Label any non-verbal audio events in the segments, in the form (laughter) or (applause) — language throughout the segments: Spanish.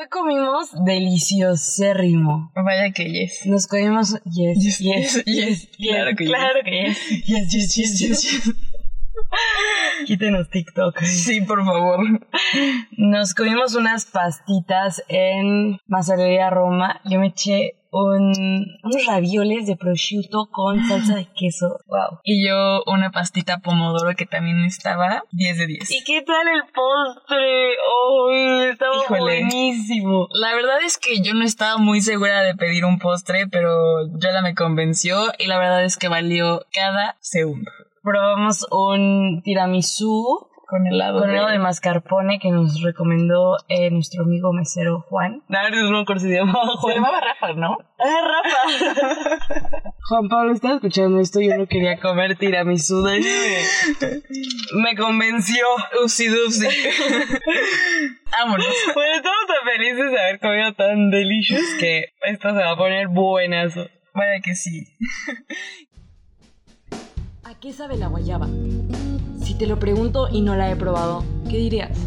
Hoy comimos deliciosérrimo. Vaya que yes. Nos comimos yes, yes, yes, yes, Claro que claro que yes. Yes, yes, yes, yes, yes. (laughs) Quítenos TikTok. Sí, por favor. Nos comimos unas pastitas en Masolería Roma. Yo me eché un, unos ravioles de prosciutto con salsa de queso. Wow. Y yo una pastita pomodoro que también estaba 10 de 10. ¿Y qué tal el postre? ¡Uy! estaba Híjole. buenísimo. La verdad es que yo no estaba muy segura de pedir un postre, pero Yola me convenció y la verdad es que valió cada segundo. Probamos un tiramisú Con helado. con helado de mascarpone que nos recomendó eh, nuestro amigo mesero Juan. No, no me acuerdo si se llamaba Se llamaba Rafa, ¿no? ¡Ah, Rafa! (laughs) Juan Pablo, ¿estás escuchando esto? Yo no quería comer tiramisú. déjame. Me convenció. Upsi dupsi. (laughs) Vámonos. Bueno, estamos tan felices de haber comido tan delicious que esto se va a poner buenazo. Vaya que sí. ¿A qué sabe la guayaba? Si te lo pregunto y no la he probado, ¿qué dirías?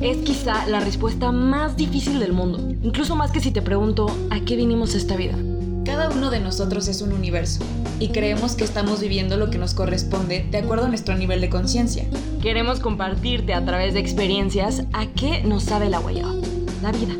Es quizá la respuesta más difícil del mundo, incluso más que si te pregunto a qué vinimos esta vida. Cada uno de nosotros es un universo y creemos que estamos viviendo lo que nos corresponde de acuerdo a nuestro nivel de conciencia. Queremos compartirte a través de experiencias a qué nos sabe la guayaba, la vida.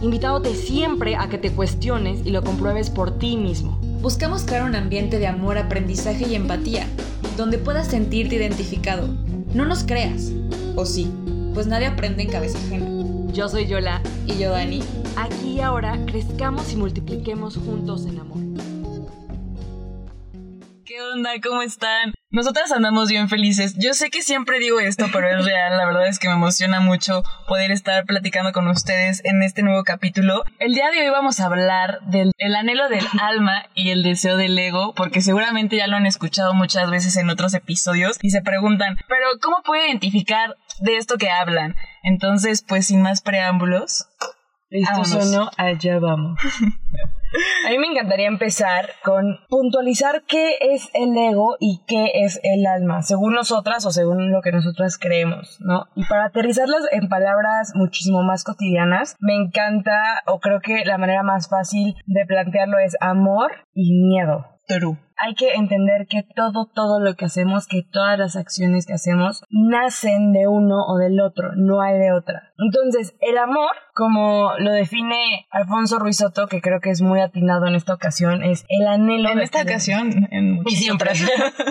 Invitándote siempre a que te cuestiones y lo compruebes por ti mismo. Buscamos crear un ambiente de amor, aprendizaje y empatía, donde puedas sentirte identificado. No nos creas, o sí, pues nadie aprende en cabeza ajena. Yo soy Yola. Y yo, Dani, Aquí y ahora crezcamos y multipliquemos juntos en amor. ¿Qué onda? ¿Cómo están? Nosotras andamos bien felices. Yo sé que siempre digo esto, pero es real. La verdad es que me emociona mucho poder estar platicando con ustedes en este nuevo capítulo. El día de hoy vamos a hablar del el anhelo del alma y el deseo del ego, porque seguramente ya lo han escuchado muchas veces en otros episodios y se preguntan, pero ¿cómo puedo identificar de esto que hablan? Entonces, pues sin más preámbulos, Listo, sonó, allá vamos. (laughs) A mí me encantaría empezar con puntualizar qué es el ego y qué es el alma, según nosotras o según lo que nosotras creemos, ¿no? Y para aterrizarlas en palabras muchísimo más cotidianas, me encanta o creo que la manera más fácil de plantearlo es amor y miedo. True. Hay que entender que todo, todo lo que hacemos, que todas las acciones que hacemos, nacen de uno o del otro, no hay de otra. Entonces, el amor, como lo define Alfonso Ruizotto, que creo que es muy atinado en esta ocasión, es el anhelo En de esta plenitud. ocasión, en Y siempre.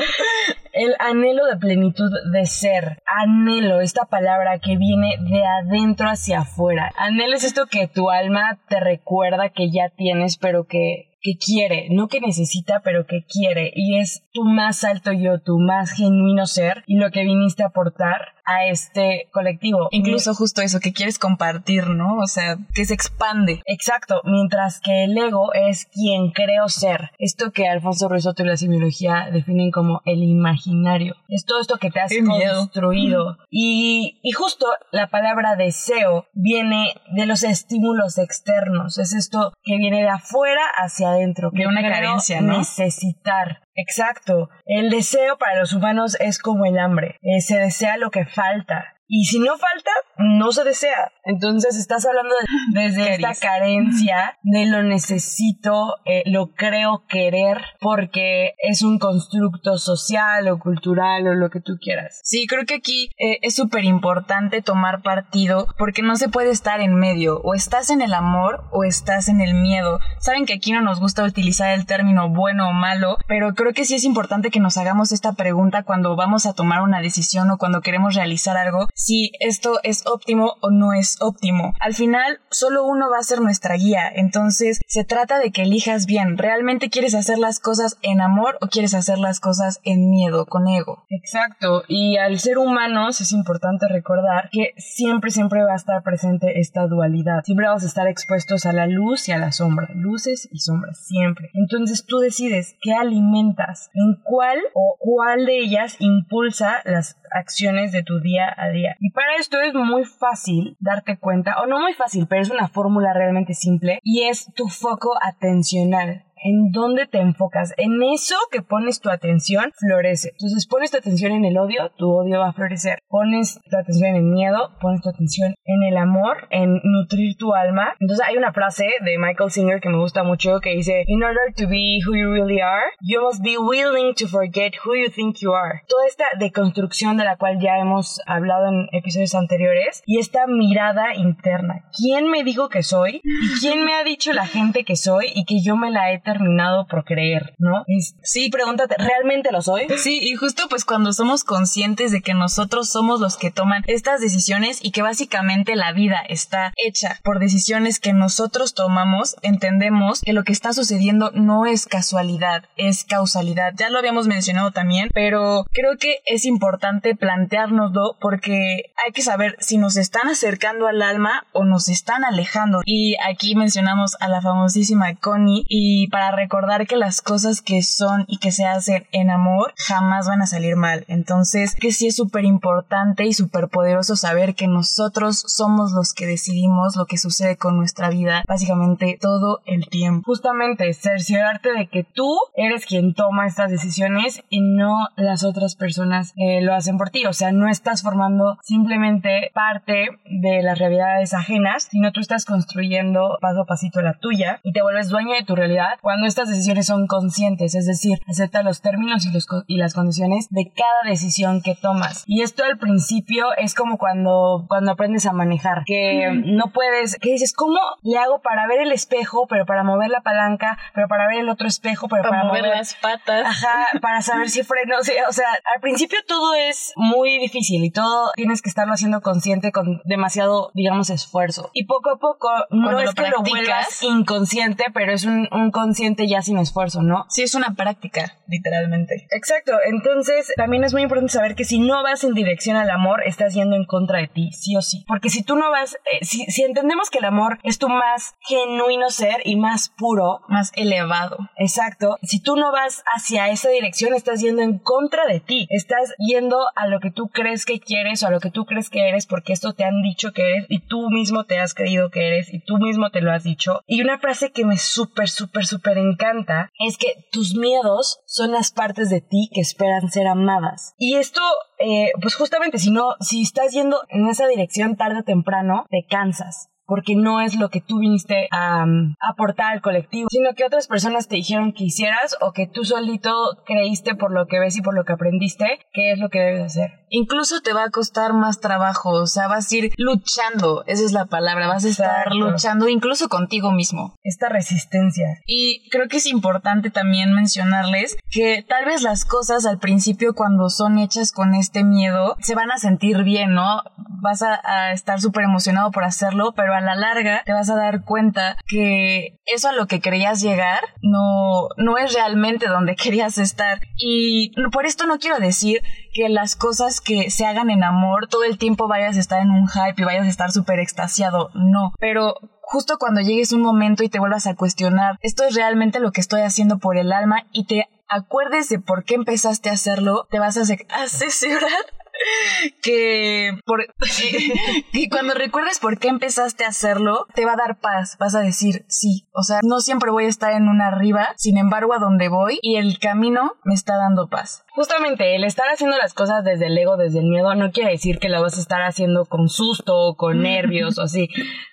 (laughs) el anhelo de plenitud de ser. Anhelo, esta palabra que viene de adentro hacia afuera. Anhelo es esto que tu alma te recuerda que ya tienes, pero que que quiere, no que necesita, pero que quiere, y es tu más alto yo, tu más genuino ser, y lo que viniste a aportar a este colectivo. Incluso justo eso, que quieres compartir, ¿no? O sea, que se expande. Exacto, mientras que el ego es quien creo ser. Esto que Alfonso Ruizotto y la semiología definen como el imaginario. Es todo esto que te has Qué construido. Y, y justo la palabra deseo viene de los estímulos externos. Es esto que viene de afuera hacia adentro. De que una carencia, ¿no? Necesitar. Exacto. El deseo para los humanos es como el hambre. Eh, se desea lo que falta. Y si no falta, no se desea. Entonces estás hablando de- (laughs) desde esta Carencia. de lo necesito, eh, lo creo querer, porque es un constructo social o cultural o lo que tú quieras. Sí, creo que aquí eh, es súper importante tomar partido porque no se puede estar en medio. O estás en el amor o estás en el miedo. Saben que aquí no nos gusta utilizar el término bueno o malo, pero creo que sí es importante que nos hagamos esta pregunta cuando vamos a tomar una decisión o cuando queremos realizar algo, si esto es óptimo o no es óptimo. Al final, solo uno va a ser nuestra guía. Entonces, se trata de que elijas bien. ¿Realmente quieres hacer las cosas en amor o quieres hacer las cosas en miedo, con ego? Exacto, y al ser humanos es importante recordar que siempre, siempre va a estar presente esta dualidad. Siempre vamos a estar expuestos a la luz y a la sombra, luces y sombras, siempre. Entonces tú decides qué alimentas, en cuál o cuál de ellas impulsa las acciones de tu día a día. Y para esto es muy fácil darte cuenta, o no muy fácil, pero es una fórmula realmente simple, y es tu foco atencional. En dónde te enfocas. En eso que pones tu atención, florece. Entonces pones tu atención en el odio, tu odio va a florecer. Pones tu atención en el miedo, pones tu atención en el amor, en nutrir tu alma. Entonces hay una frase de Michael Singer que me gusta mucho que dice, In order to be who you really are, you must be willing to forget who you think you are. Toda esta deconstrucción de la cual ya hemos hablado en episodios anteriores y esta mirada interna. ¿Quién me dijo que soy? ¿Y quién me ha dicho la gente que soy y que yo me la he terminado por creer? ¿No? sí, pregúntate, ¿realmente lo soy? Sí, y justo pues cuando somos conscientes de que nosotros somos los que toman estas decisiones y que básicamente la vida está hecha por decisiones que nosotros tomamos, entendemos que lo que está sucediendo no es casualidad, es causalidad. Ya lo habíamos mencionado también, pero creo que es importante planteárnoslo porque hay que saber si nos están acercando al alma o nos están alejando. Y aquí mencionamos a la famosísima Connie y para recordar que las cosas que son y que se hacen en amor jamás van a salir mal. Entonces, que sí es súper importante y súper poderoso saber que nosotros somos los que decidimos lo que sucede con nuestra vida básicamente todo el tiempo. Justamente, cerciorarte de que tú eres quien toma estas decisiones y no las otras personas eh, lo hacen por ti. O sea, no estás formando simplemente parte de las realidades ajenas, sino tú estás construyendo paso a pasito la tuya y te vuelves dueño de tu realidad cuando estas decisiones son conscientes, es decir, acepta los términos y, los, y las condiciones de cada decisión que tomas. Y esto al principio es como cuando, cuando aprendes a manejar, que no puedes, que dices, ¿cómo le hago para ver el espejo, pero para mover la palanca, pero para ver el otro espejo, pero para, mover, las patas? Ajá, para saber si (laughs) freno, o sea, o sea, al principio todo es muy difícil y todo tienes que estarlo haciendo consciente con demasiado, digamos, esfuerzo. Y poco a poco, no es que lo vuelvas inconsciente, pero es un, un consciente ya sin esfuerzo, ¿no? Sí, es una práctica, literalmente. Exacto, entonces también es muy importante saber que si no vas en dirección al amor, estás yendo en contra de ti, sí o sí. Porque si tú no vas, eh, si, si entendemos que el amor es tu más genuino ser y más puro, más elevado. Exacto, si tú no vas hacia esa dirección, estás yendo en contra de ti, estás yendo a lo que tú crees que quieres o a lo que tú crees que eres porque esto te han dicho que eres y tú mismo te has creído que eres y tú mismo te lo has dicho. Y una frase que me súper, súper, súper encanta es que tus miedos son las partes de ti que esperan ser amadas. Y esto, eh, pues justamente, si no, si estás yendo en esa dirección tarde o temprano, te cansas porque no es lo que tú viniste a um, aportar al colectivo, sino que otras personas te dijeron que hicieras o que tú solito creíste por lo que ves y por lo que aprendiste que es lo que debes hacer. Incluso te va a costar más trabajo, o sea, vas a ir luchando, esa es la palabra, vas a estar luchando incluso contigo mismo. Esta resistencia. Y creo que es importante también mencionarles que tal vez las cosas al principio cuando son hechas con este miedo se van a sentir bien, ¿no? Vas a, estar súper emocionado por hacerlo, pero a la larga te vas a dar cuenta que eso a lo que querías llegar no, no es realmente donde (laughs) querías estar. Y por esto no quiero decir que las cosas que se hagan en amor todo el tiempo vayas a estar en un hype y vayas a estar súper extasiado, no, pero justo cuando llegues un momento y te vuelvas a cuestionar, esto es realmente lo que estoy haciendo por el alma y te acuerdes de por qué empezaste a hacerlo, te vas a (laughs) asesorar (laughs) que, por, (laughs) que cuando recuerdes por qué empezaste a hacerlo, te va a dar paz. Vas a decir, sí, o sea, no siempre voy a estar en una arriba, sin embargo, a donde voy y el camino me está dando paz. Justamente, el estar haciendo las cosas desde el ego, desde el miedo, no quiere decir que lo vas a estar haciendo con susto o con nervios o así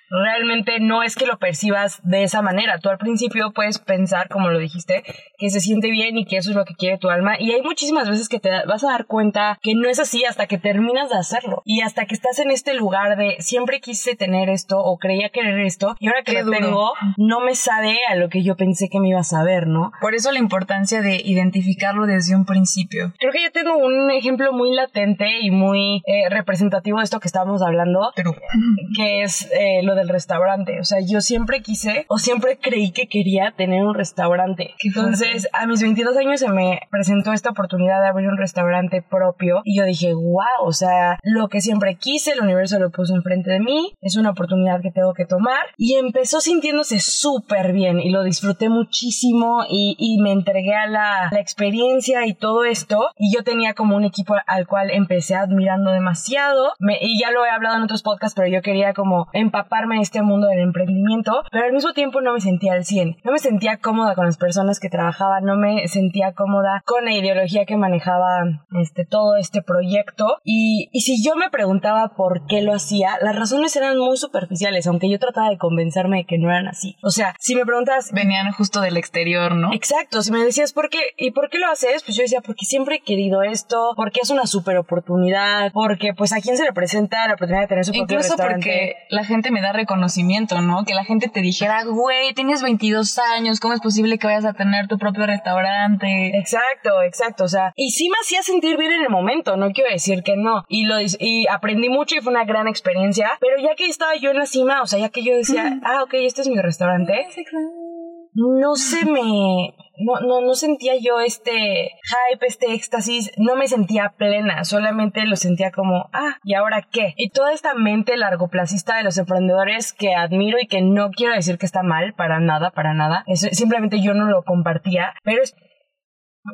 realmente no es que lo percibas de esa manera. Tú al principio puedes pensar, como lo dijiste, que se siente bien y que eso es lo que quiere tu alma. Y hay muchísimas veces que te vas a dar cuenta que no es así hasta que terminas de hacerlo. Y hasta que estás en este lugar de siempre quise tener esto o creía querer esto y ahora que lo tengo no me sabe a lo que yo pensé que me iba a saber, ¿no? Por eso la importancia de identificarlo desde un principio. Creo que yo tengo un ejemplo muy latente y muy eh, representativo de esto que estábamos hablando, que es eh, lo del restaurante. O sea, yo siempre quise o siempre creí que quería tener un restaurante. Entonces, a mis 22 años se me presentó esta oportunidad de abrir un restaurante propio y yo dije, wow, o sea, lo que siempre quise, el universo lo puso enfrente de mí, es una oportunidad que tengo que tomar y empezó sintiéndose súper bien y lo disfruté muchísimo y, y me entregué a la, la experiencia y todo esto y yo tenía como un equipo al cual empecé admirando demasiado me, y ya lo he hablado en otros podcasts, pero yo quería como empaparme en este mundo del emprendimiento, pero al mismo tiempo no me sentía al 100. No me sentía cómoda con las personas que trabajaban, no me sentía cómoda con la ideología que manejaba este, todo este proyecto. Y, y si yo me preguntaba por qué lo hacía, las razones eran muy superficiales, aunque yo trataba de convencerme de que no eran así. O sea, si me preguntas... Venían justo del exterior, ¿no? Exacto, si me decías, ¿por qué? ¿Y por qué lo haces? Pues yo decía, porque siempre he querido esto, porque es una super oportunidad, porque pues a quién se le presenta la oportunidad de tener su propio Incluso restaurante. porque la gente me da reconocimiento, ¿no? Que la gente te dijera, güey, tienes 22 años, ¿cómo es posible que vayas a tener tu propio restaurante? Exacto, exacto, o sea, y sí me hacía sentir bien en el momento, no quiero decir que no, y lo y aprendí mucho y fue una gran experiencia, pero ya que estaba yo en la cima, o sea, ya que yo decía, ah, ok, este es mi restaurante, no se me, no, no, no sentía yo este hype, este éxtasis, no me sentía plena, solamente lo sentía como, ah, ¿y ahora qué? Y toda esta mente largoplacista de los emprendedores que admiro y que no quiero decir que está mal, para nada, para nada, eso, simplemente yo no lo compartía, pero es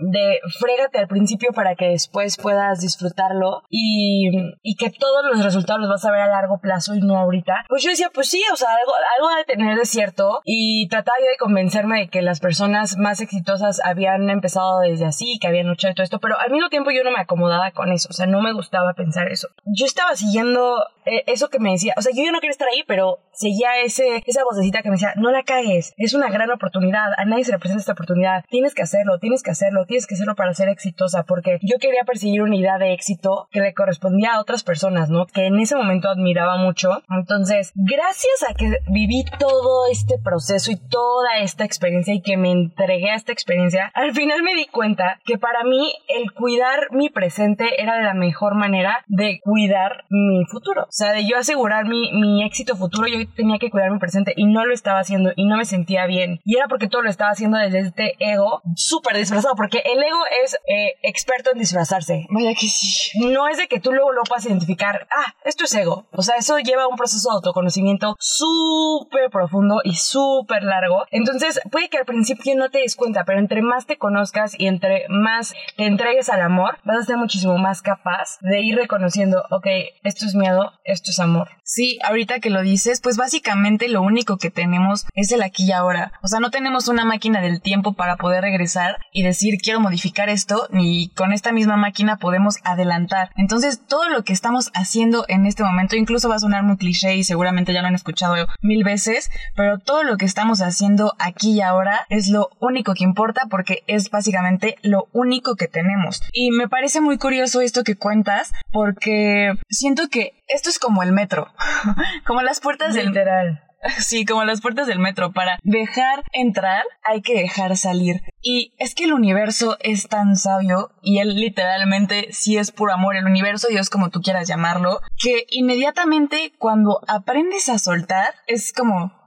de frégate al principio para que después puedas disfrutarlo y, y que todos los resultados los vas a ver a largo plazo y no ahorita. Pues yo decía, pues sí, o sea, algo, algo de tener de cierto y trataba yo de convencerme de que las personas más exitosas habían empezado desde así, que habían y todo esto, pero al mismo tiempo yo no me acomodaba con eso, o sea, no me gustaba pensar eso. Yo estaba siguiendo eh, eso que me decía, o sea, yo no quería estar ahí, pero seguía ese, esa vocecita que me decía, no la cagues, es una gran oportunidad, a nadie se le presenta esta oportunidad, tienes que hacerlo, tienes que hacerlo, tienes que hacerlo para ser exitosa, porque yo quería perseguir una idea de éxito que le correspondía a otras personas, ¿no? Que en ese momento admiraba mucho. Entonces, gracias a que viví todo este proceso y toda esta experiencia y que me entregué a esta experiencia, al final me di cuenta que para mí el cuidar mi presente era la mejor manera de cuidar mi futuro. O sea, de yo asegurar mi, mi éxito futuro, yo tenía que cuidar mi presente y no lo estaba haciendo y no me sentía bien. Y era porque todo lo estaba haciendo desde este ego súper disfrazado, porque el ego es eh, experto en disfrazarse. Vaya que sí. No es de que tú luego lo puedas identificar, ah, esto es ego. O sea, eso lleva un proceso de autoconocimiento súper profundo y súper largo. Entonces, puede que al principio no te des cuenta, pero entre más te conozcas y entre más te entregues al amor, vas a ser muchísimo más capaz de ir reconociendo, ok, esto es miedo, esto es amor. Sí, ahorita que lo dices, pues básicamente lo único que tenemos es el aquí y ahora. O sea, no tenemos una máquina del tiempo para poder regresar y decir quiero modificar esto, ni con esta misma máquina podemos adelantar. Entonces, todo lo que estamos haciendo en este momento, incluso va a sonar muy cliché y seguramente ya lo han escuchado mil veces, pero todo lo que estamos haciendo aquí y ahora es lo único que importa porque es básicamente lo único que tenemos. Y me parece muy curioso esto que cuentas porque siento que esto es como el metro, (laughs) como las puertas del Literal. (laughs) Sí, como las puertas del metro. Para dejar entrar hay que dejar salir. Y es que el universo es tan sabio y él literalmente sí es puro amor, el universo, Dios como tú quieras llamarlo, que inmediatamente cuando aprendes a soltar es como...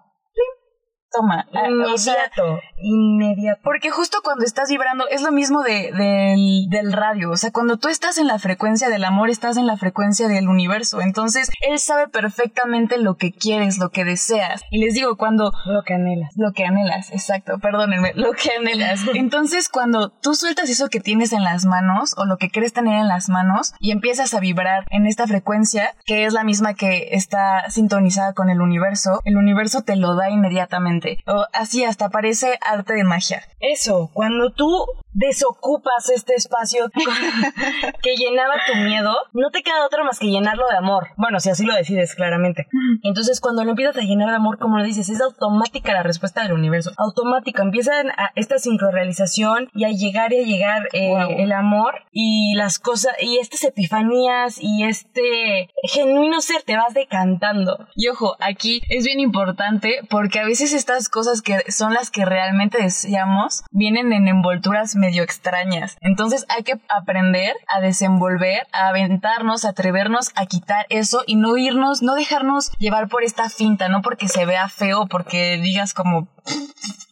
Toma, o sea, Inmediato, inmediato. porque justo cuando estás vibrando es lo mismo de, del, del radio. O sea, cuando tú estás en la frecuencia del amor, estás en la frecuencia del universo. Entonces, él sabe perfectamente lo que quieres, lo que deseas. Y les digo, cuando Lo que anhelas. lo que anhelas, exacto, perdónenme, lo que anhelas. (laughs) Entonces, cuando tú sueltas eso que tienes en las manos o lo que crees tener en las manos y empiezas a vibrar en esta frecuencia, que es la misma que está sintonizada con el universo, el universo te lo da inmediatamente. O así hasta parece arte de magia. Eso, cuando tú desocupas este espacio (laughs) que llenaba tu miedo, no te queda otra más que llenarlo de amor. Bueno, si así lo decides, claramente. Entonces, cuando lo empiezas a llenar de amor, como lo dices, es automática la respuesta del universo. Automática. Empiezan a esta sincrorrealización y a llegar y a llegar eh, Wow. el amor y las cosas, y estas epifanías y este genuino ser, te vas decantando. Y ojo, aquí es bien importante porque a veces estas cosas que son las que realmente deseamos vienen en envolturas medio extrañas. Entonces hay que aprender a desenvolver, a aventarnos, a atrevernos a quitar eso y no irnos, no dejarnos llevar por esta finta, no porque se vea feo, porque digas como,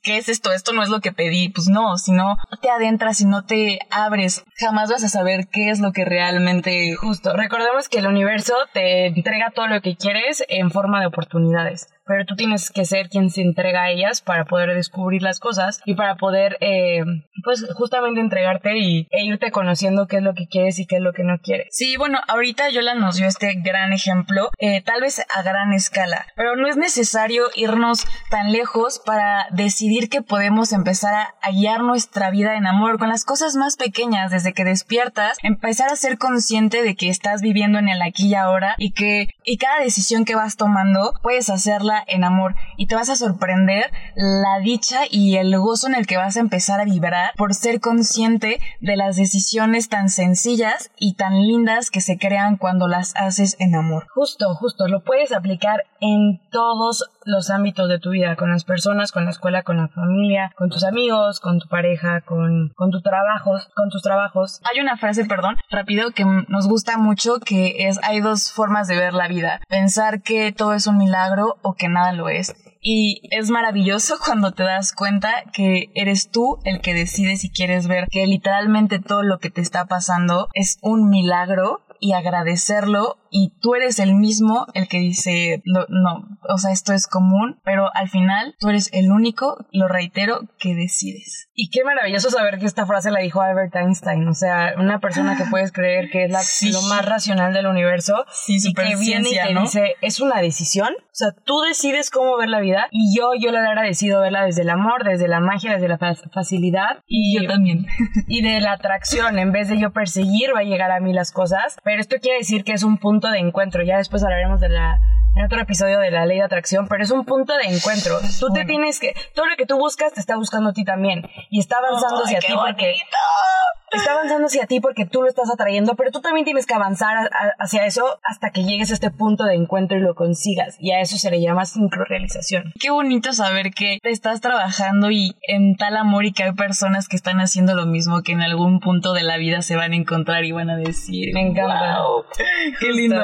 ¿qué es esto? Esto no es lo que pedí. Pues no, si no te adentras y no te abres, jamás vas a saber qué es lo que realmente Justo, recordemos que el universo te entrega todo lo que quieres en forma de oportunidades. Pero tú tienes que ser quien se entrega a ellas para poder descubrir las cosas y para poder, eh, pues justamente entregarte y, e irte conociendo qué es lo que quieres y qué es lo que no quieres. Sí, bueno, ahorita Yola nos dio este gran ejemplo, eh, tal vez a gran escala, pero no es necesario irnos tan lejos para decidir que podemos empezar a, a guiar nuestra vida en amor con las cosas más pequeñas desde que despiertas, empezar a ser consciente de que estás viviendo en el aquí y ahora y que y cada decisión que vas tomando puedes hacerla en amor y te vas a sorprender la dicha y el gozo en el que vas a empezar a vibrar por ser consciente de las decisiones tan sencillas y tan lindas que se crean cuando las haces en amor. Justo, justo, lo puedes aplicar en todos los ámbitos de tu vida, con las personas, con la escuela, con la familia, con tus amigos, con tu pareja, con, con tus trabajos, con tus trabajos. Hay una frase, perdón, rápido, que nos gusta mucho, que es, hay dos formas de ver la vida. Pensar que todo es un milagro o que nada lo es. Y es maravilloso (laughs) cuando te das cuenta que eres tú el que decide si quieres ver que literalmente todo lo que te está pasando es un milagro y agradecerlo y tú eres el mismo el que dice no, no, o sea, esto es común, pero al final tú eres el único, lo reitero, que decides. Y qué maravilloso saber que esta frase la dijo Albert Einstein, o sea, una persona que puedes creer que es la, Sí. lo más racional del universo Sí, y que viene y te ¿no? dice, es una decisión, o sea, tú decides cómo ver la vida y yo, yo le he agradecido verla desde el amor, desde la magia, desde la fa- facilidad y, Yo también. y de la atracción, en vez de yo perseguir va a llegar a mí las cosas, pero esto quiere decir que es un punto de encuentro, ya después hablaremos de la en otro episodio de la ley de atracción, pero es un punto de encuentro. Tú te tienes que, todo lo que tú buscas te está buscando a ti también y está avanzando hacia ti porque está avanzando hacia ti porque tú lo estás atrayendo, pero tú también tienes que avanzar a- a- hacia eso hasta que llegues a este punto de encuentro y lo consigas. Y a eso se le llama sincrorealización. Qué bonito saber que te estás trabajando y en tal amor y que hay personas que están haciendo lo mismo que en algún punto de la vida se van a encontrar y van a decir. Me encanta. "Wow, qué lindo.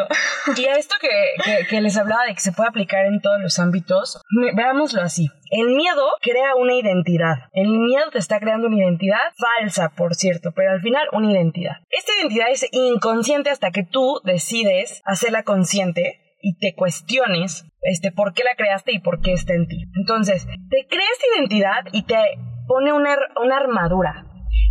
Y a esto que, que- que les hablaba de que se puede aplicar en todos los ámbitos, veámoslo así. El miedo crea una identidad. El miedo te está creando una identidad falsa, por cierto, pero al final una identidad. Esta identidad es inconsciente hasta que tú decides hacerla consciente y te cuestiones este, por qué la creaste y por qué está en ti. Entonces, te crea esta identidad y te pone una, una armadura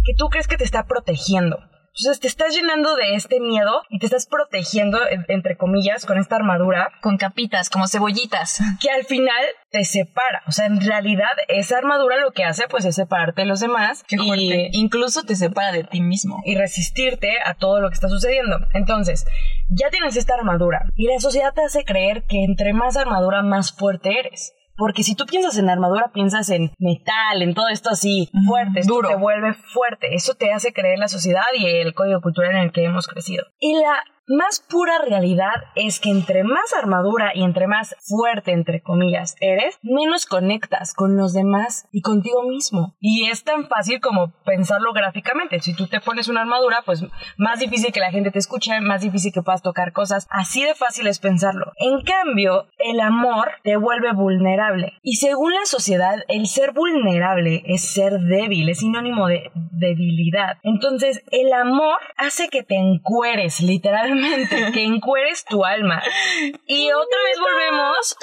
que tú crees que te está protegiendo. Entonces te estás llenando de este miedo y te estás protegiendo, en- entre comillas, con esta armadura Con capitas, como cebollitas. que al final te separa. O sea, en realidad esa armadura lo que hace pues es separarte de los demás Qué fuerte. y, Incluso te separa de ti mismo. y resistirte a todo lo que está sucediendo. Entonces, ya tienes esta armadura y la sociedad te hace creer que entre más armadura más fuerte eres. Porque si tú piensas en armadura, piensas en metal, en todo esto así fuerte, esto duro. te vuelve fuerte. Eso te hace creer la sociedad y el código cultural en el que hemos crecido. Y la más pura realidad es que entre más armadura y entre más fuerte, entre comillas, eres, menos conectas con los demás y contigo mismo. Y es tan fácil como pensarlo gráficamente. Si tú te pones una armadura, pues más difícil que la gente te escuche, más difícil que puedas tocar cosas. Así de fácil es pensarlo. En cambio, el amor te vuelve vulnerable. Y según la sociedad, el ser vulnerable es ser débil, es sinónimo de debilidad. Entonces, el amor hace que te encueres, literalmente, (laughs) que encueres tu alma. Y otra vez volvemos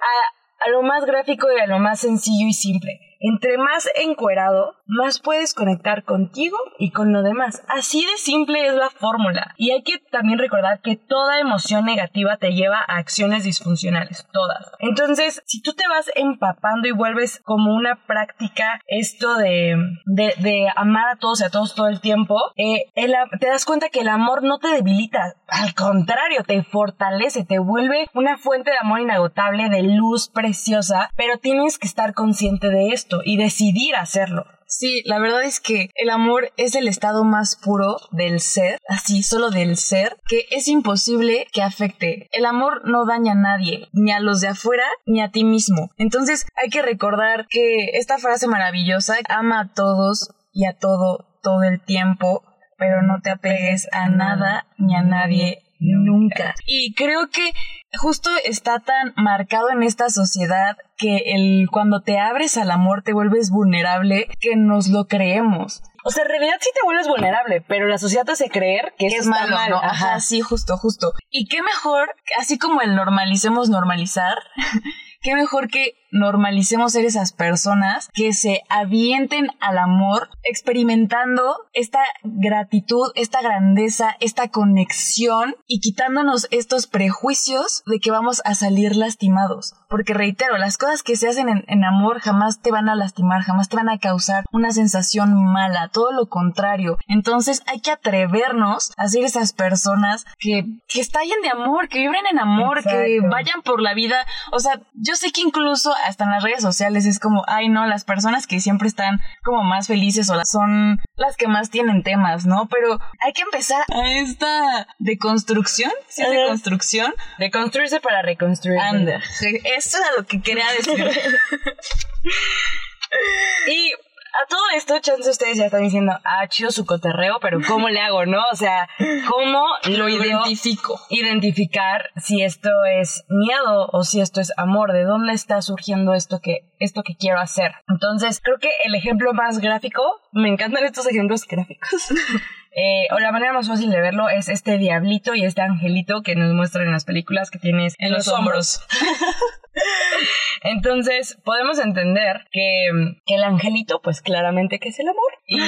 a, a lo más gráfico y a lo más sencillo y simple. Entre más encuerado, más puedes conectar contigo y con lo demás. Así de simple es la fórmula. Y hay que también recordar que toda emoción negativa te lleva a acciones disfuncionales, todas. Entonces, si tú te vas empapando y vuelves como una práctica esto de, de, de amar a todos y a todos todo el tiempo, eh, te das cuenta que el amor no te debilita, al contrario, te fortalece, te vuelve una fuente de amor inagotable, de luz preciosa, pero tienes que estar consciente de esto y decidir hacerlo. Sí, la verdad es que el amor es el estado más puro del ser, así solo del ser, que es imposible que afecte. El amor no daña a nadie, ni a los de afuera, ni a ti mismo. Entonces hay que recordar que esta frase maravillosa, ama a todos y a todo todo el tiempo, pero no te apegues a nada ni a nadie nunca. Y creo que justo está tan marcado en esta sociedad que el cuando te abres al amor te vuelves vulnerable que nos lo creemos. O sea, en realidad sí te vuelves vulnerable, pero la sociedad te hace creer que, es malo, mal. ¿no? Ajá. Ajá, sí, justo, justo. Y qué mejor, así como el normalicemos normalizar, (laughs) qué mejor que normalicemos ser esas personas que se avienten al amor experimentando esta gratitud, esta grandeza, esta conexión y quitándonos estos prejuicios de que vamos a salir lastimados. Porque reitero, las cosas que se hacen en, amor jamás te van a lastimar, jamás te van a causar una sensación mala, todo lo contrario. Entonces hay que atrevernos a ser esas personas que, que estallen de amor, que vibren en amor, que vayan por la vida. O sea, yo sé que incluso hasta en las redes sociales es como, ay no, las personas que siempre están como más felices o las son las que más tienen temas, ¿no? Pero hay que empezar a esta deconstrucción, ¿sí? Deconstrucción. construirse para reconstruir. Anda, eso era lo que quería decir. (laughs) (laughs) y a todo esto, chance ustedes ya están diciendo, ah, chido su coterreo, pero ¿cómo le hago, no? O sea, ¿cómo lo identifico? Identificar si esto es miedo o si esto es amor, de dónde está surgiendo esto que, esto que quiero hacer. Entonces, creo que el ejemplo más gráfico, me encantan estos ejemplos gráficos. (laughs) Eh, o la manera más fácil de verlo es este diablito y este angelito que nos muestran en las películas que tienes en los, hombros. (laughs) Entonces, podemos entender que, el angelito, pues claramente que es el amor, y,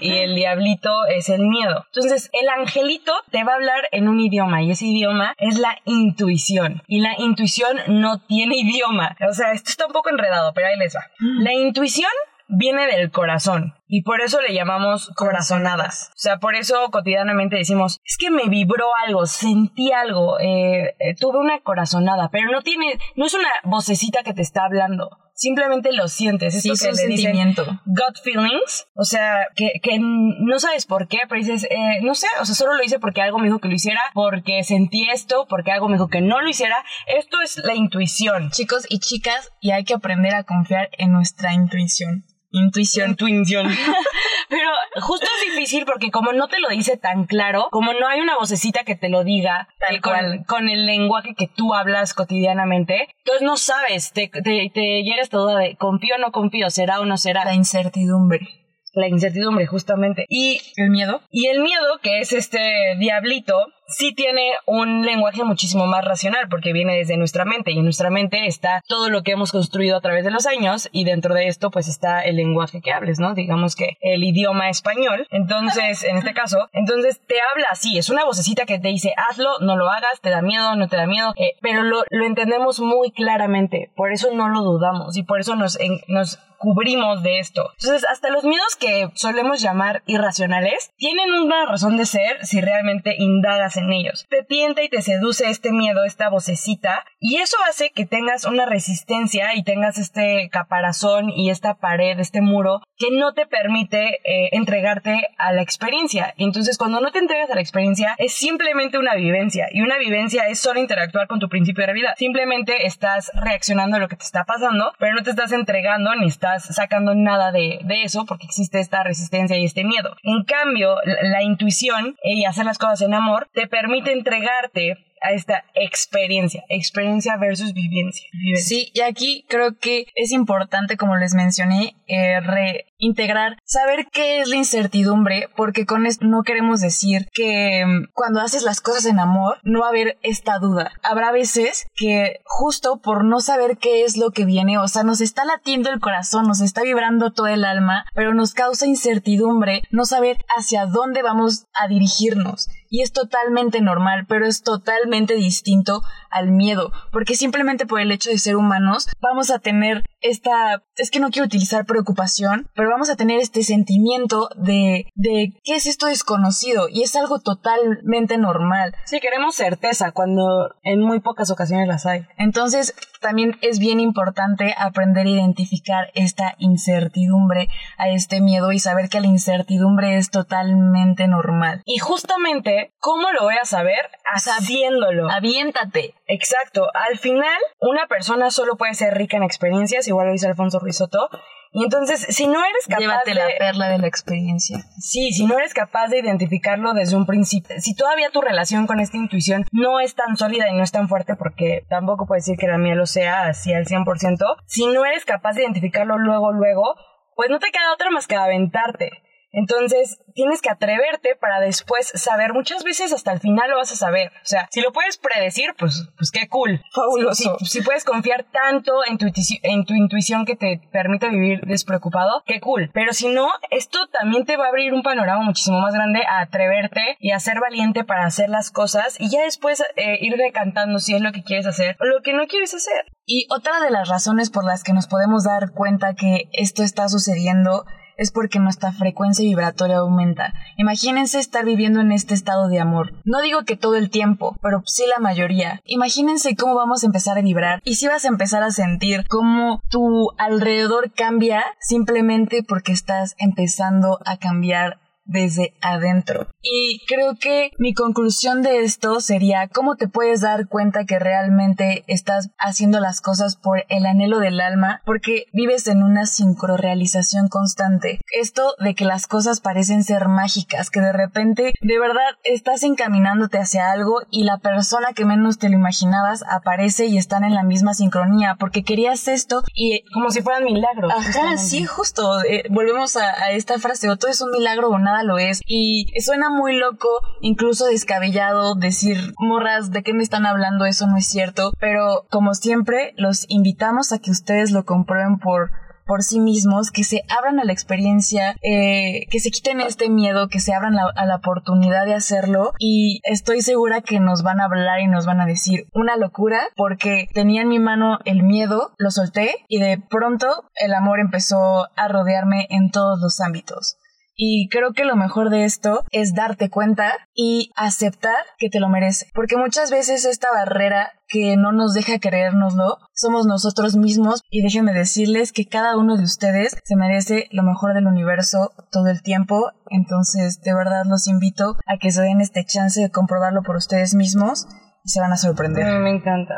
y, el diablito es el miedo. Entonces, el angelito te va a hablar en un idioma, y ese idioma es la intuición. Y la intuición no tiene idioma. O sea, esto está un poco enredado, pero ahí les va. La intuición viene del corazón y por eso le llamamos corazonadas. O sea, por eso cotidianamente decimos, es que me vibró algo, sentí algo, eh, eh, tuve una corazonada, pero no tiene, no es una vocecita que te está hablando. Simplemente lo sientes, es un sentimiento. gut feelings, o sea, que, que no sabes por qué, pero dices, eh, no sé, o sea, solo lo hice porque algo me dijo que lo hiciera, porque sentí esto, porque algo me dijo que no lo hiciera. Esto es la intuición. Chicos y chicas, y hay que aprender a confiar en nuestra intuición. Intuición. Intuición. (laughs) Pero justo es difícil porque como no te lo dice tan claro, como no hay una vocecita que te lo diga tal cual con el lenguaje que tú hablas cotidianamente, entonces no sabes, te, te, te llega esta duda de confío o no confío, será o no será. La incertidumbre la incertidumbre justamente. Y el miedo. Y el miedo, que es este diablito, sí tiene un lenguaje muchísimo más racional porque viene desde nuestra mente y en nuestra mente está todo lo que hemos construido a través de los años y dentro de esto pues está el lenguaje que hables, ¿no? Digamos que el idioma español. Entonces, en este caso, entonces te habla así, es una vocecita que te dice hazlo, no lo hagas, te da miedo, no te da miedo, eh, pero lo, lo, entendemos muy claramente, por eso no lo dudamos y por eso nos, nos cubrimos de esto. Entonces, hasta los miedos que solemos llamar irracionales tienen una razón de ser si realmente indagas en ellos. Te tienta y te seduce este miedo, esta vocecita, y eso hace que tengas una resistencia y tengas este caparazón y esta pared, este muro, que no te permite eh, entregarte a la experiencia. entonces, cuando no te entregas a la experiencia, es simplemente una vivencia, y una vivencia es solo interactuar con tu principio de realidad. Simplemente estás reaccionando a lo que te está pasando, pero no te estás entregando ni estás sacando nada de, eso porque existe esta resistencia y este miedo. En cambio, la, intuición y hacer las cosas en amor te permite entregarte a esta experiencia, experiencia versus vivencia. Sí, y aquí creo que es importante, como les mencioné, eh, reintegrar, saber qué es la incertidumbre, porque con esto no queremos decir que mm, cuando haces las cosas en amor no va a haber esta duda. Habrá veces que justo por no saber qué es lo que viene, o sea, nos está latiendo el corazón, nos está vibrando todo el alma, pero nos causa incertidumbre no saber hacia dónde vamos a dirigirnos y es totalmente normal, pero es totalmente distinto al miedo, porque simplemente por el hecho de ser humanos vamos a tener esta, es que no quiero utilizar preocupación, pero vamos a tener este sentimiento de, de qué es esto desconocido y es algo totalmente normal. Sí, queremos certeza cuando en muy pocas ocasiones las hay. Entonces, también es bien importante aprender a identificar esta incertidumbre, a este miedo y saber que la incertidumbre es totalmente normal. Y justamente, ¿cómo lo voy a saber? Haciéndolo. Aviéntate. Exacto. Al final, una persona solo puede ser rica en experiencias, igual lo dice Alfonso Risotto, y entonces, si no eres capaz Llévate la perla de la experiencia. Sí, si no eres capaz de identificarlo desde un principio, si todavía tu relación con esta intuición no es tan sólida y no es tan fuerte, porque tampoco puedo decir que la mía lo sea así al 100%, si no eres capaz de identificarlo luego, luego, pues no te queda otra más que aventarte. Entonces, tienes que atreverte para después saber. Muchas veces hasta el final lo vas a saber. O sea, si lo puedes predecir, pues, pues qué cool. Fabuloso. Si, si puedes confiar tanto en tu, en tu intuición que te permite vivir despreocupado, qué cool. Pero si no, esto también te va a abrir un panorama muchísimo más grande a atreverte y a ser valiente para hacer las cosas y ya después eh, ir decantando si es lo que quieres hacer o lo que no quieres hacer. Y otra de las razones por las que nos podemos dar cuenta que esto está sucediendo es porque nuestra frecuencia vibratoria aumenta. Imagínense estar viviendo en este estado de amor. No digo que todo el tiempo, pero sí la mayoría. Imagínense cómo vamos a empezar a vibrar y si vas a empezar a sentir cómo tu alrededor cambia simplemente porque estás empezando a cambiar desde adentro. Y creo que mi conclusión de esto sería cómo te puedes dar cuenta que realmente estás haciendo las cosas por el anhelo del alma, porque vives en una sincrorealización constante. Esto de que las cosas parecen ser mágicas, que de repente de verdad estás encaminándote hacia algo y la persona que menos te lo imaginabas aparece y están en la misma sincronía, porque querías esto y Como si fueran milagros. Ajá, justamente. sí, justo. Eh, volvemos a, a esta frase, o todo es un milagro o nada lo es. Y suena muy loco, incluso descabellado, decir, morras, ¿de qué me están hablando? Eso no es cierto. Pero como siempre, los invitamos a que ustedes lo comprueben por por sí mismos, que se abran a la experiencia, eh, que se quiten este miedo, que se abran a la oportunidad de hacerlo y estoy segura que nos van a hablar y nos van a decir una locura porque tenía en mi mano el miedo, lo solté y de pronto el amor empezó a rodearme en todos los ámbitos. Y creo que lo mejor de esto es darte cuenta y aceptar que te lo merece. Porque muchas veces esta barrera que no nos deja creérnoslo somos nosotros mismos y déjenme decirles que cada uno de ustedes se merece lo mejor del universo todo el tiempo. Entonces, de verdad los invito a que se den este chance de comprobarlo por ustedes mismos y se van a sorprender. Mm, Me encanta.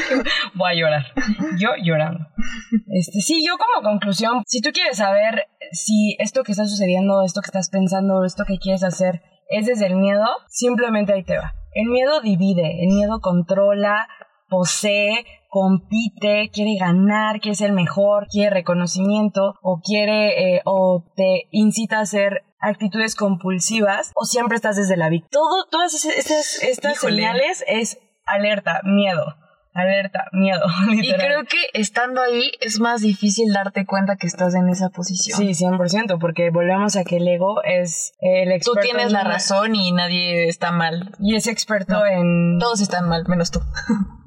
(laughs) Voy a llorar. Yo llorando. Este, sí, yo como conclusión, si tú quieres saber si esto que está sucediendo, esto que estás pensando, esto que quieres hacer es desde el miedo, simplemente ahí te va. El miedo divide, el miedo controla, posee, compite, quiere ganar, quiere ser el mejor, quiere reconocimiento o quiere eh, o te incita a hacer actitudes compulsivas o siempre estás desde la víctima. Todo, todas estas, estas señales es alerta, miedo, alerta, miedo. (laughs) Y literal. creo que estando ahí es más difícil darte cuenta que estás en esa posición. Sí, 100%, porque volvemos a que el ego es el Tú experto. tienes en- la razón y nadie está mal. Y es experto No. en... Todos están mal, menos tú. (laughs)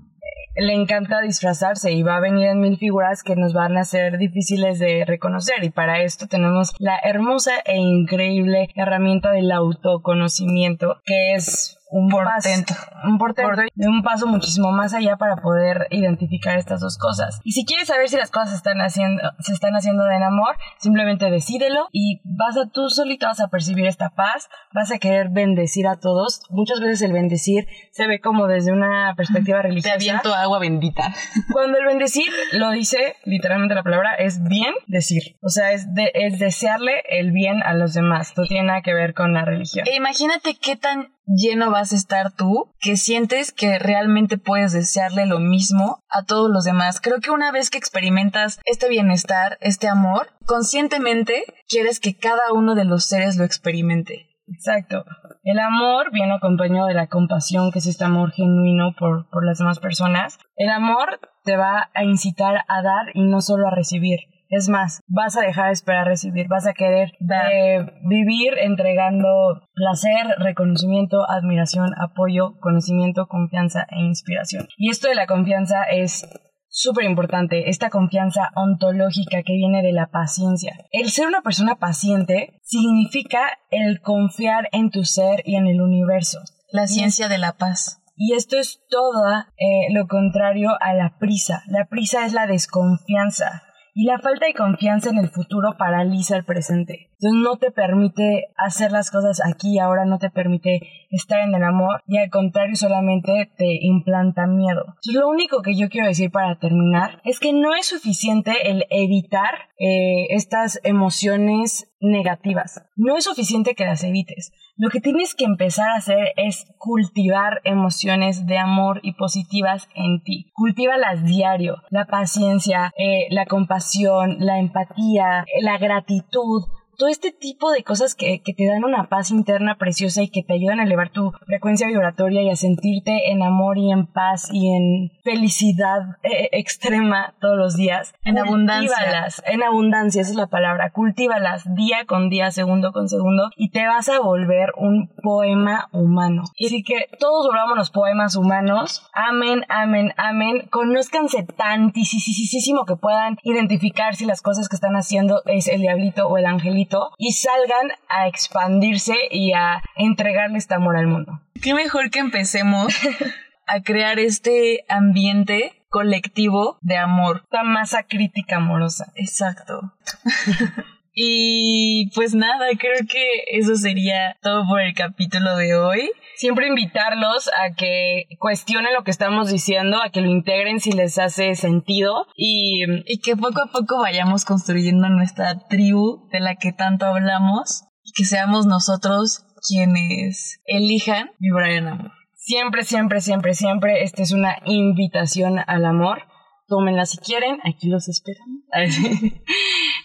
Le encanta disfrazarse y va a venir en mil figuras que nos van a ser difíciles de reconocer. Y para esto tenemos la hermosa e increíble herramienta del autoconocimiento, que es un Portento. paso, un portento un paso muchísimo más allá para poder identificar estas dos cosas. Y si quieres saber si las cosas se están haciendo, se están haciendo de amor, simplemente decídelo y vas a tú solito vas a percibir esta paz, vas a querer bendecir a todos. Muchas veces el bendecir se ve como desde una perspectiva Te religiosa. aviento agua bendita. Cuando el bendecir lo dice literalmente la palabra es bien decir, o sea, es, de- es desearle el bien a los demás, no tiene nada que ver con la religión. E imagínate qué tan lleno vas a estar tú que sientes que realmente puedes desearle lo mismo a todos los demás. Creo que una vez que experimentas este bienestar, este amor, conscientemente quieres que cada uno de los seres lo experimente. Exacto. El amor viene acompañado de la compasión, que es este amor genuino por, por las demás personas. El amor te va a incitar a dar y no solo a recibir. Es más, vas a dejar de esperar recibir, vas a querer eh, vivir entregando placer, reconocimiento, admiración, apoyo, conocimiento, confianza e inspiración. Y esto de la confianza es súper importante, esta confianza ontológica que viene de la paciencia. El ser una persona paciente significa el confiar en tu ser y en el universo. La ciencia de la paz. Y esto es todo eh, lo contrario a la prisa. La prisa es la desconfianza. Y la falta de confianza en el futuro paraliza el presente. Entonces no te permite hacer las cosas aquí y ahora, no te permite estar en el amor y al contrario solamente te implanta miedo. Entonces, lo único que yo quiero decir para terminar es que no es suficiente el evitar eh, estas emociones negativas. No es suficiente que las evites. Lo que tienes que empezar a hacer es cultivar emociones de amor y positivas en ti. Cultívalas diario. La paciencia, eh, la compasión, la empatía, eh, la gratitud. Todo este tipo de cosas que, que te dan una paz interna preciosa y que te ayudan a elevar tu frecuencia vibratoria y a sentirte en amor y en paz y en felicidad eh, extrema todos los días. En abundancia. Cultívalas, En abundancia, esa es la palabra. Cultívalas día con día, segundo con segundo, y te vas a volver un poema humano. Y así que todos volvamos los poemas humanos. Amén, amén, amén. Conózcanse tantísimo que puedan identificar si las cosas que están haciendo es el diablito o el angelito y salgan a expandirse y a entregarle este amor al mundo. Qué mejor que empecemos (laughs) a crear este ambiente colectivo de amor. Esta masa crítica amorosa. Exacto. (laughs) y pues nada, creo que eso sería todo por el capítulo de hoy. Siempre invitarlos a que cuestionen lo que estamos diciendo, a que lo integren si les hace sentido y, y que poco a poco vayamos construyendo nuestra tribu de la que tanto hablamos y que seamos nosotros quienes elijan vibrar en amor. Siempre, siempre, siempre, siempre, esta es una invitación al amor. Tómenla si quieren, aquí los esperamos. (laughs)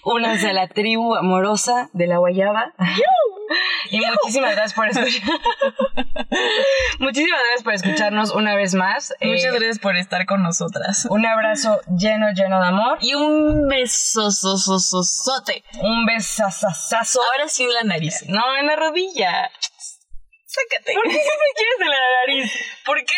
Únanse a la tribu amorosa de la guayaba. (laughs) y muchísimas gracias por escuchar. (laughs) muchísimas gracias por escucharnos una vez más. Muchas eh, gracias por estar con nosotras. Un abrazo lleno, lleno de amor. Y un besosososote. Un besazazazo. Ahora sí en la nariz. No, en la rodilla. Sácate. ¿Por qué siempre quieres en la nariz? ¿Por qué?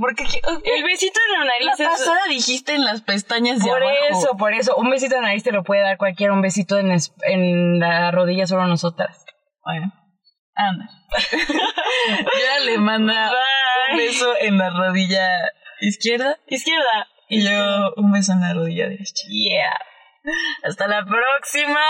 ¿Por qué? El besito en la nariz la es... pasada dijiste en las pestañas de Por abajo. eso, por eso. Un besito en la nariz te lo puede dar cualquiera. Un besito en, es- en la rodilla solo nosotras. Bueno, anda. (laughs) ya le manda un beso en la rodilla izquierda Izquierda. y yo un beso en la rodilla derecha. Yeah. Hasta la próxima.